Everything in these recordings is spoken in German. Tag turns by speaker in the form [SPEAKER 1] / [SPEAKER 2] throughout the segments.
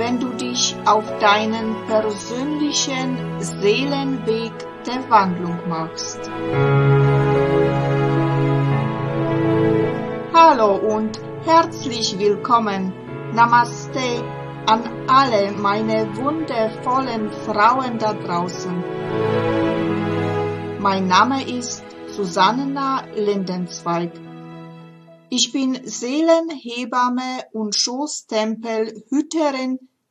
[SPEAKER 1] wenn du dich auf deinen persönlichen Seelenweg der Wandlung machst. Hallo und herzlich willkommen. Namaste an alle meine wundervollen Frauen da draußen. Mein Name ist Susanna Lindenzweig. Ich bin Seelenhebamme und Schoßtempelhüterin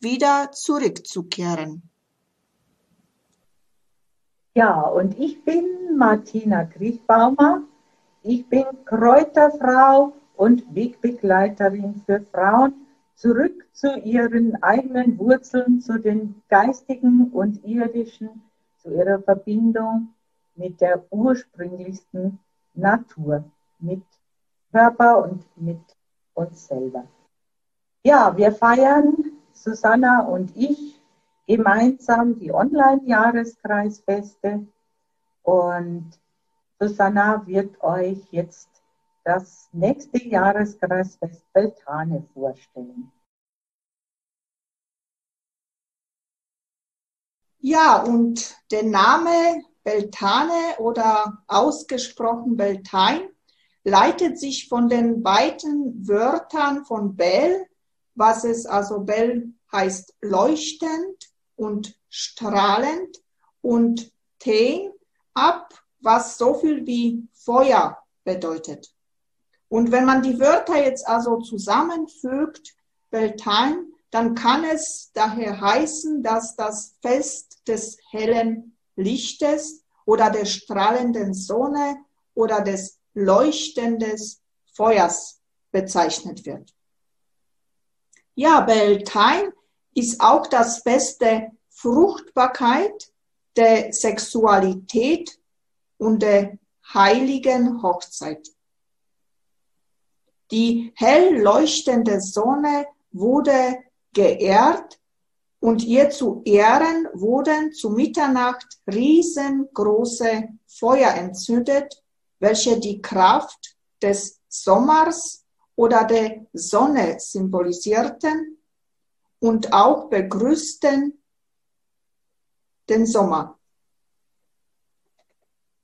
[SPEAKER 1] wieder zurückzukehren.
[SPEAKER 2] Ja, und ich bin Martina Kriechbaumer. Ich bin Kräuterfrau und Wegbegleiterin für Frauen zurück zu ihren eigenen Wurzeln, zu den geistigen und irdischen, zu ihrer Verbindung mit der ursprünglichsten Natur, mit Körper und mit uns selber. Ja, wir feiern Susanna und ich gemeinsam die Online-Jahreskreisfeste und Susanna wird euch jetzt das nächste Jahreskreisfest Beltane vorstellen.
[SPEAKER 1] Ja, und der Name Beltane oder ausgesprochen Beltain leitet sich von den beiden Wörtern von Bel was es also Bell heißt leuchtend und strahlend und Ten ab, was so viel wie Feuer bedeutet. Und wenn man die Wörter jetzt also zusammenfügt, Beltane, dann kann es daher heißen, dass das Fest des hellen Lichtes oder der strahlenden Sonne oder des leuchtenden Feuers bezeichnet wird. Ja, Beltane ist auch das beste Fruchtbarkeit der Sexualität und der heiligen Hochzeit. Die hell leuchtende Sonne wurde geehrt und ihr zu Ehren wurden zu Mitternacht riesengroße Feuer entzündet, welche die Kraft des Sommers oder der Sonne symbolisierten und auch begrüßten den Sommer.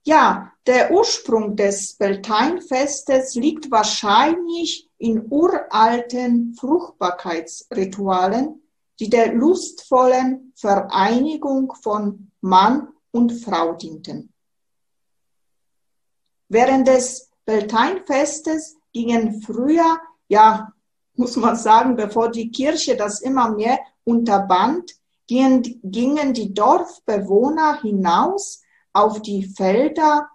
[SPEAKER 1] Ja, der Ursprung des Beltane-Festes liegt wahrscheinlich in uralten Fruchtbarkeitsritualen, die der lustvollen Vereinigung von Mann und Frau dienten. Während des Beltane-Festes gingen früher, ja, muss man sagen, bevor die Kirche das immer mehr unterband, gingen, gingen die Dorfbewohner hinaus auf die Felder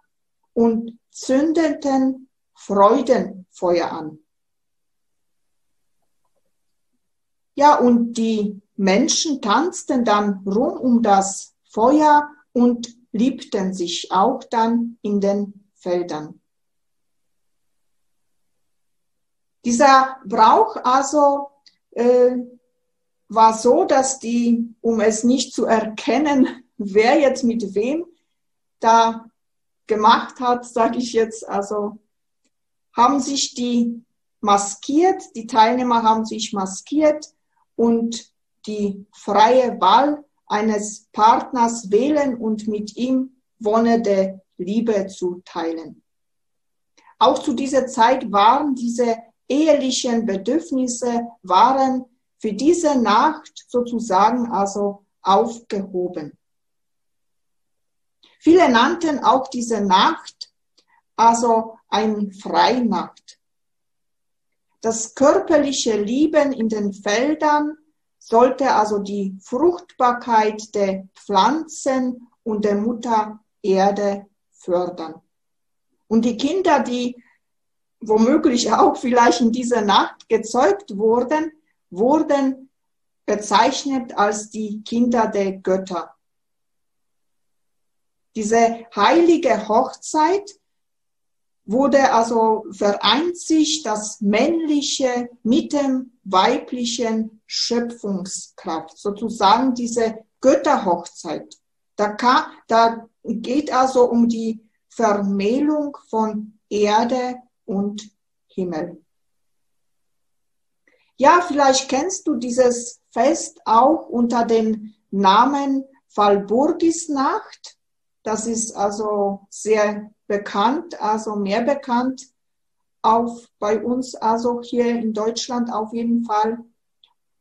[SPEAKER 1] und zündeten Freudenfeuer an. Ja, und die Menschen tanzten dann rum um das Feuer und liebten sich auch dann in den Feldern. Dieser Brauch also äh, war so, dass die, um es nicht zu erkennen, wer jetzt mit wem da gemacht hat, sage ich jetzt, also haben sich die maskiert, die Teilnehmer haben sich maskiert und die freie Wahl eines Partners wählen und mit ihm Wonne der Liebe zu teilen. Auch zu dieser Zeit waren diese ehelichen Bedürfnisse waren für diese Nacht sozusagen also aufgehoben. Viele nannten auch diese Nacht also ein Freinacht. Das körperliche Leben in den Feldern sollte also die Fruchtbarkeit der Pflanzen und der Mutter Erde fördern. Und die Kinder, die womöglich auch vielleicht in dieser Nacht gezeugt wurden, wurden bezeichnet als die Kinder der Götter. Diese heilige Hochzeit wurde also vereint sich das männliche mit dem weiblichen Schöpfungskraft, sozusagen diese Götterhochzeit. Da, kann, da geht also um die Vermählung von Erde und Himmel. Ja, vielleicht kennst du dieses Fest auch unter dem Namen Walburgisnacht. Das ist also sehr bekannt, also mehr bekannt auf bei uns, also hier in Deutschland auf jeden Fall.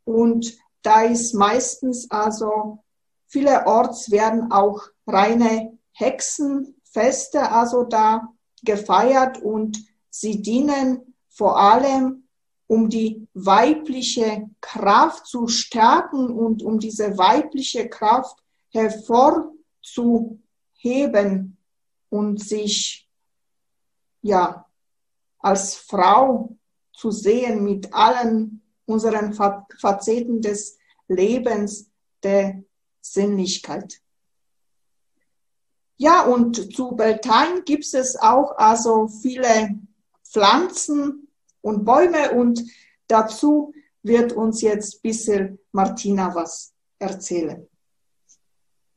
[SPEAKER 1] Und da ist meistens also vielerorts werden auch reine Hexenfeste also da gefeiert und sie dienen vor allem um die weibliche Kraft zu stärken und um diese weibliche Kraft hervorzuheben und sich ja als Frau zu sehen mit allen unseren Facetten des Lebens, der Sinnlichkeit. Ja, und zu Beltane gibt es auch also viele Pflanzen und Bäume und dazu wird uns jetzt ein bisschen Martina was erzählen.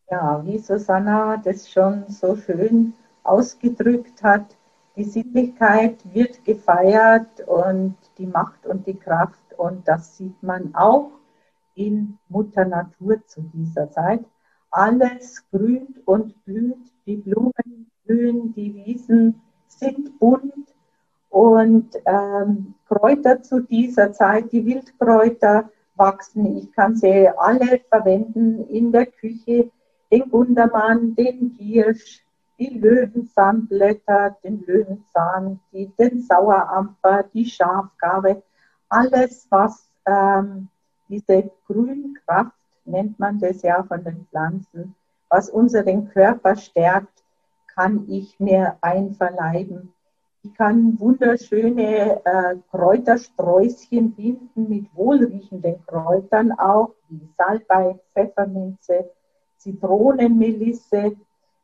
[SPEAKER 2] Ja, wie Susanna das schon so schön ausgedrückt hat, die Sittlichkeit wird gefeiert und die Macht und die Kraft und das sieht man auch in Mutter Natur zu dieser Zeit. Alles grünt und blüht, die Blumen blühen, die Wiesen sind bunt und ähm, Kräuter zu dieser Zeit, die Wildkräuter wachsen. Ich kann sie alle verwenden in der Küche, den Gundermann, den Giersch, die Löwenzahnblätter, den Löwenzahn, die, den Saueramper, die Schafgabe, alles, was ähm, diese Grünkraft, nennt man das ja von den Pflanzen, was unseren Körper stärkt, kann ich mir einverleiben. Ich kann wunderschöne äh, Kräutersträußchen binden mit wohlriechenden Kräutern auch, wie Salbei, Pfefferminze, Zitronenmelisse,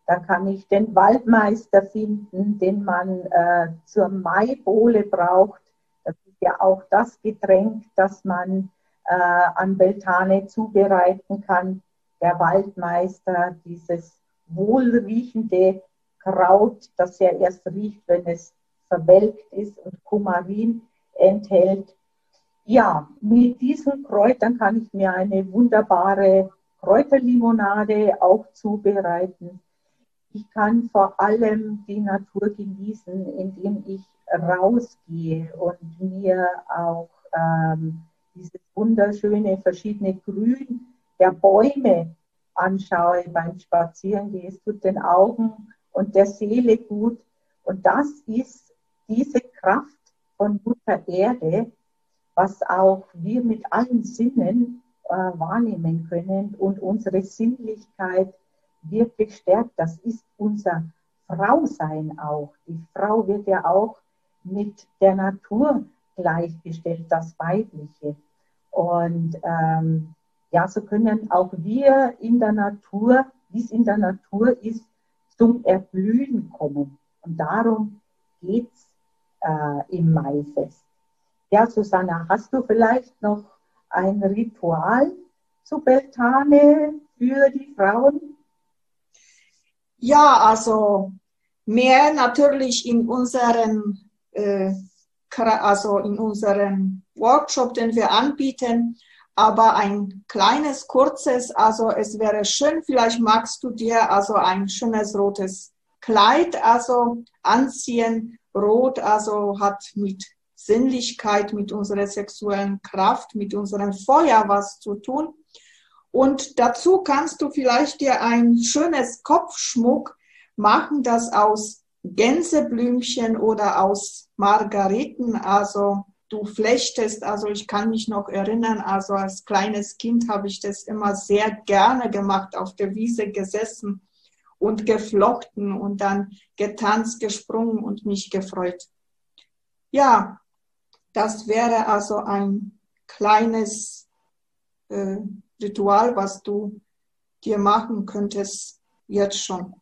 [SPEAKER 2] da kann ich den Waldmeister finden, den man äh, zur Maibowle braucht. Das ist ja auch das Getränk, das man äh, an Beltane zubereiten kann. Der Waldmeister, dieses wohlriechende Kraut, das ja erst riecht, wenn es verwelkt ist und Kumarin enthält. Ja, mit diesen Kräutern kann ich mir eine wunderbare Kräuterlimonade auch zubereiten. Ich kann vor allem die Natur genießen, indem ich rausgehe und mir auch ähm, dieses wunderschöne verschiedene Grün der Bäume anschaue beim Spazierengehen. Es tut den Augen und der Seele gut. Und das ist diese Kraft von Mutter Erde, was auch wir mit allen Sinnen äh, wahrnehmen können und unsere Sinnlichkeit wirklich stärkt. Das ist unser Frausein auch. Die Frau wird ja auch mit der Natur gleichgestellt, das Weibliche. Und ähm, ja, so können auch wir in der Natur, wie es in der Natur ist, zum Erblühen kommen. Und darum geht es äh, im Maifest. Ja, Susanna, hast du vielleicht noch ein Ritual zu Beltane für die Frauen?
[SPEAKER 1] Ja, also mehr natürlich in unserem, äh, also in unserem Workshop, den wir anbieten, aber ein kleines, kurzes, also es wäre schön, vielleicht magst du dir also ein schönes rotes Kleid also anziehen. Rot also hat mit Sinnlichkeit, mit unserer sexuellen Kraft, mit unserem Feuer was zu tun. Und dazu kannst du vielleicht dir ein schönes Kopfschmuck machen das aus Gänseblümchen oder aus Margariten. Also du flechtest, also ich kann mich noch erinnern, also als kleines Kind habe ich das immer sehr gerne gemacht, auf der Wiese gesessen und geflochten und dann getanzt, gesprungen und mich gefreut. Ja, das wäre also ein kleines äh, Ritual, was du dir machen könntest jetzt schon.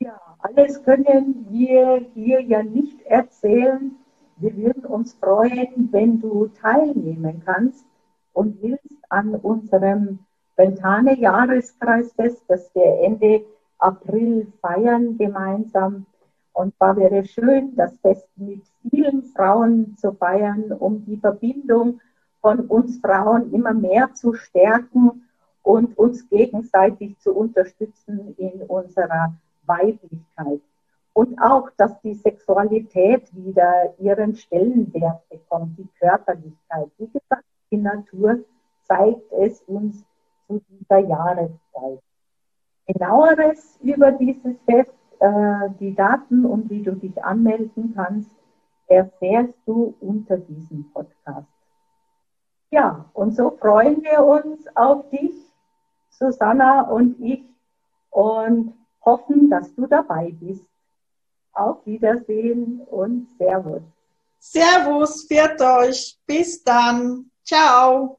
[SPEAKER 2] Ja, alles können wir hier ja nicht erzählen. Wir würden uns freuen, wenn du teilnehmen kannst und willst an unserem Beltane Jahreskreisfest, das wir Ende April feiern gemeinsam. Und da wäre schön, das Fest mit vielen Frauen zu feiern, um die Verbindung von uns Frauen immer mehr zu stärken und uns gegenseitig zu unterstützen in unserer Weiblichkeit. Und auch, dass die Sexualität wieder ihren Stellenwert bekommt, die Körperlichkeit. Wie gesagt, die Natur zeigt es uns zu dieser Jahreszeit. Genaueres über dieses Fest, äh, die Daten und wie du dich anmelden kannst, erfährst du unter diesem Podcast. Ja, und so freuen wir uns auf dich, Susanna und ich, und hoffen, dass du dabei bist. Auf Wiedersehen und Servus.
[SPEAKER 1] Servus, viert euch. Bis dann. Ciao.